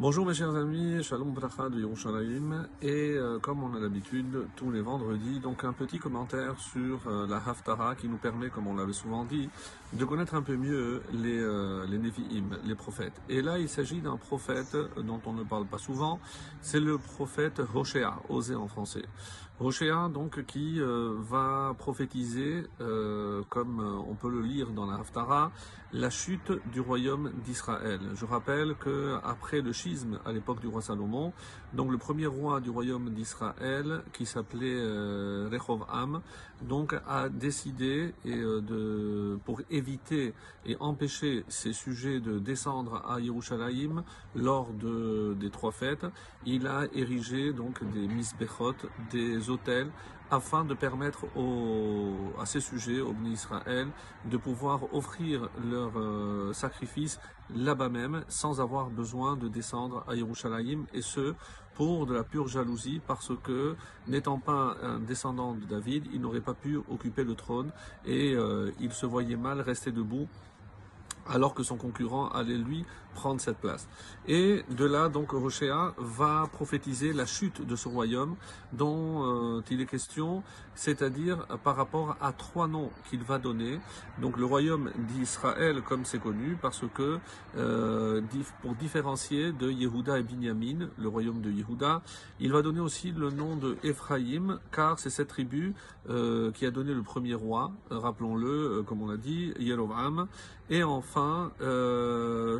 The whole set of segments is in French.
Bonjour mes chers amis, Shalom Bracha de Yerushalayim et euh, comme on a l'habitude tous les vendredis, donc un petit commentaire sur euh, la Haftara qui nous permet, comme on l'avait souvent dit, de connaître un peu mieux les, euh, les Nevi'im, les prophètes. Et là il s'agit d'un prophète dont on ne parle pas souvent, c'est le prophète Hoshea, osé en français. Hoshea donc qui va prophétiser, comme on peut le lire dans la Haftara, la chute du royaume d'Israël. Je rappelle que après le à l'époque du roi Salomon. Donc le premier roi du royaume d'Israël, qui s'appelait euh, Rehovam, donc a décidé euh, de, pour éviter et empêcher ces sujets de descendre à Yerushalayim lors de, des trois fêtes, il a érigé donc des misbechot, des afin de permettre à ces sujets, au béni Israël, de pouvoir offrir leurs euh, sacrifices là-bas même, sans avoir besoin de descendre à Yerushalayim, et ce, pour de la pure jalousie, parce que, n'étant pas un descendant de David, il n'aurait pas pu occuper le trône, et euh, il se voyait mal rester debout alors que son concurrent allait lui prendre cette place. Et de là, donc, Rochea va prophétiser la chute de ce royaume dont euh, il est question, c'est-à-dire par rapport à trois noms qu'il va donner. Donc, le royaume d'Israël, comme c'est connu, parce que euh, pour différencier de Yehuda et Binyamin, le royaume de Yehuda, il va donner aussi le nom de Ephraïm, car c'est cette tribu euh, qui a donné le premier roi, rappelons-le, comme on l'a dit, Yerovam,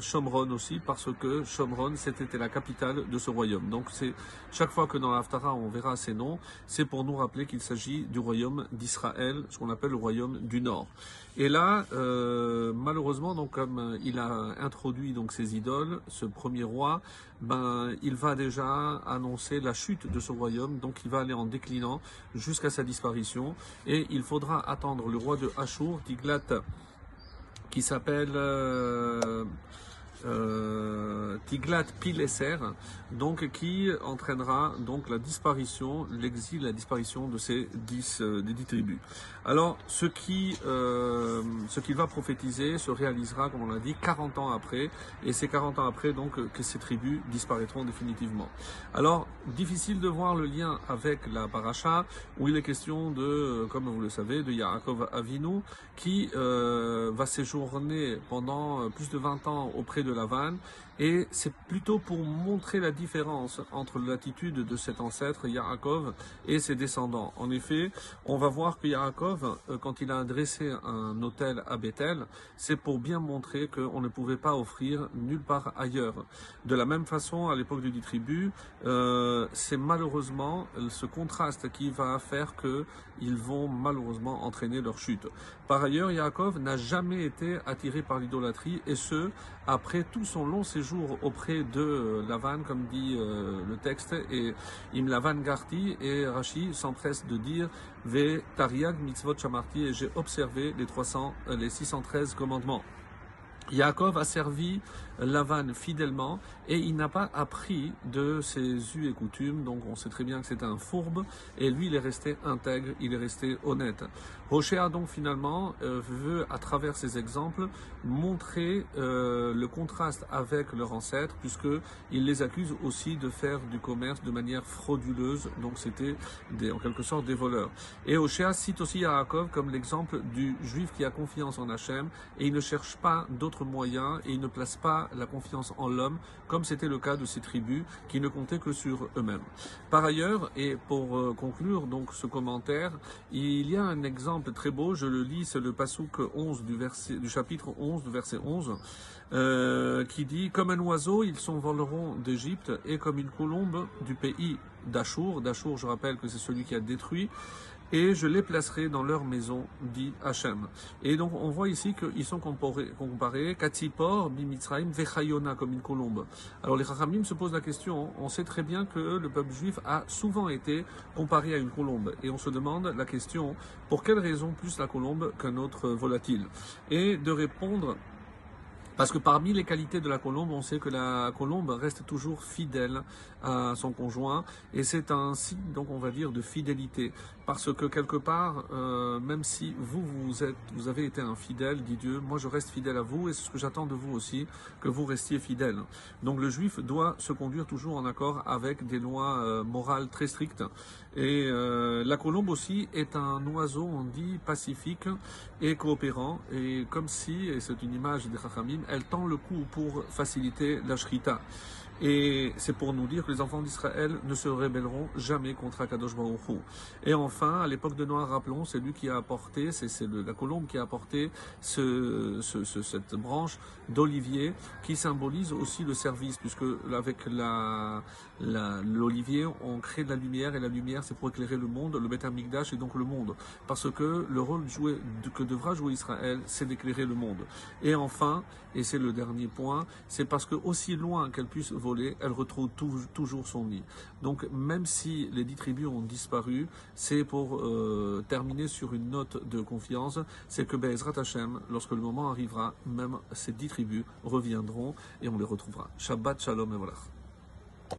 Shomron aussi, parce que Shomron, c'était la capitale de ce royaume. Donc c'est chaque fois que dans l'Aftara on verra ces noms, c'est pour nous rappeler qu'il s'agit du royaume d'Israël, ce qu'on appelle le royaume du Nord. Et là, euh, malheureusement, donc comme il a introduit donc ces idoles, ce premier roi, ben il va déjà annoncer la chute de ce royaume, donc il va aller en déclinant jusqu'à sa disparition, et il faudra attendre le roi de Ashur, Tiglat, qui s'appelle euh, euh, Tiglat Pileser, donc qui entraînera donc la disparition, l'exil, la disparition de ces dix, euh, des dix tribus. Alors, ce qui, euh, qu'il va prophétiser se réalisera, comme on l'a dit, 40 ans après, et c'est 40 ans après que ces tribus disparaîtront définitivement. Alors, difficile de voir le lien avec la paracha, où il est question de, comme vous le savez, de Yaakov Avinu, qui va séjourner pendant plus de 20 ans auprès de de et c'est plutôt pour montrer la différence entre l'attitude de cet ancêtre Yaakov et ses descendants. En effet, on va voir que Yaakov, euh, quand il a dressé un hôtel à Bethel, c'est pour bien montrer qu'on ne pouvait pas offrir nulle part ailleurs. De la même façon, à l'époque du tribu, euh, c'est malheureusement ce contraste qui va faire que ils vont malheureusement entraîner leur chute. Par ailleurs, Yaakov n'a jamais été attiré par l'idolâtrie et ce, après tout son long séjour auprès de euh, Lavan, comme dit euh, le texte, et Im Lavan Garti, et Rashi s'empresse de dire Ve Tariag Mitzvot Shamarti, et j'ai observé les 300, euh, les 613 commandements. Yaakov a servi Lavan fidèlement et il n'a pas appris de ses us et coutumes, donc on sait très bien que c'est un fourbe et lui il est resté intègre, il est resté honnête. Hoshea donc finalement euh, veut à travers ces exemples montrer euh, le contraste avec leurs ancêtres puisque il les accuse aussi de faire du commerce de manière frauduleuse, donc c'était en quelque sorte des voleurs. Et Hoshea cite aussi Yaakov comme l'exemple du juif qui a confiance en Hachem et il ne cherche pas d'autres moyens et ne placent pas la confiance en l'homme, comme c'était le cas de ces tribus qui ne comptaient que sur eux-mêmes. Par ailleurs, et pour euh, conclure donc ce commentaire, il y a un exemple très beau, je le lis, c'est le pasouk 11 du, verset, du chapitre 11 du verset 11, euh, qui dit « Comme un oiseau, ils s'envoleront d'Égypte, et comme une colombe du pays d'Achour. D'Achour, je rappelle que c'est celui qui a détruit et je les placerai dans leur maison, dit Hachem. Et donc on voit ici qu'ils sont comparés, Katsipor, Bimitzraim, Vechayona, comme une colombe. Alors les Chachamim se posent la question, on sait très bien que le peuple juif a souvent été comparé à une colombe, et on se demande la question, pour quelle raison plus la colombe qu'un autre volatile? Et de répondre Parce que parmi les qualités de la colombe, on sait que la colombe reste toujours fidèle à son conjoint et c'est un signe, donc on va dire, de fidélité. Parce que quelque part, euh, même si vous, vous, êtes, vous avez été infidèle, dit Dieu, moi je reste fidèle à vous et c'est ce que j'attends de vous aussi, que vous restiez fidèle. Donc le juif doit se conduire toujours en accord avec des lois euh, morales très strictes. Et euh, la colombe aussi est un oiseau, on dit, pacifique et coopérant. Et comme si, et c'est une image des Chachamim, elle tend le cou pour faciliter la shrita. Et c'est pour nous dire que les enfants d'Israël ne se rébelleront jamais contre Akadosh Baruch Hu. Et enfin, à l'époque de Noir, rappelons, c'est lui qui a apporté, c'est la colombe qui a apporté ce, ce, cette branche d'olivier qui symbolise aussi le service, puisque avec l'olivier, on crée de la lumière, et la lumière, c'est pour éclairer le monde, le Beth Amikdash et donc le monde. Parce que le rôle que devra jouer Israël, c'est d'éclairer le monde. Et enfin, et c'est le dernier point, c'est parce que aussi loin qu'elle puisse voler, elle retrouve toujours son nid. Donc même si les dix tribus ont disparu, c'est pour euh, terminer sur une note de confiance, c'est que Bezrat Hashem, lorsque le moment arrivera, même ces dix tribus reviendront et on les retrouvera. Shabbat Shalom et voilà.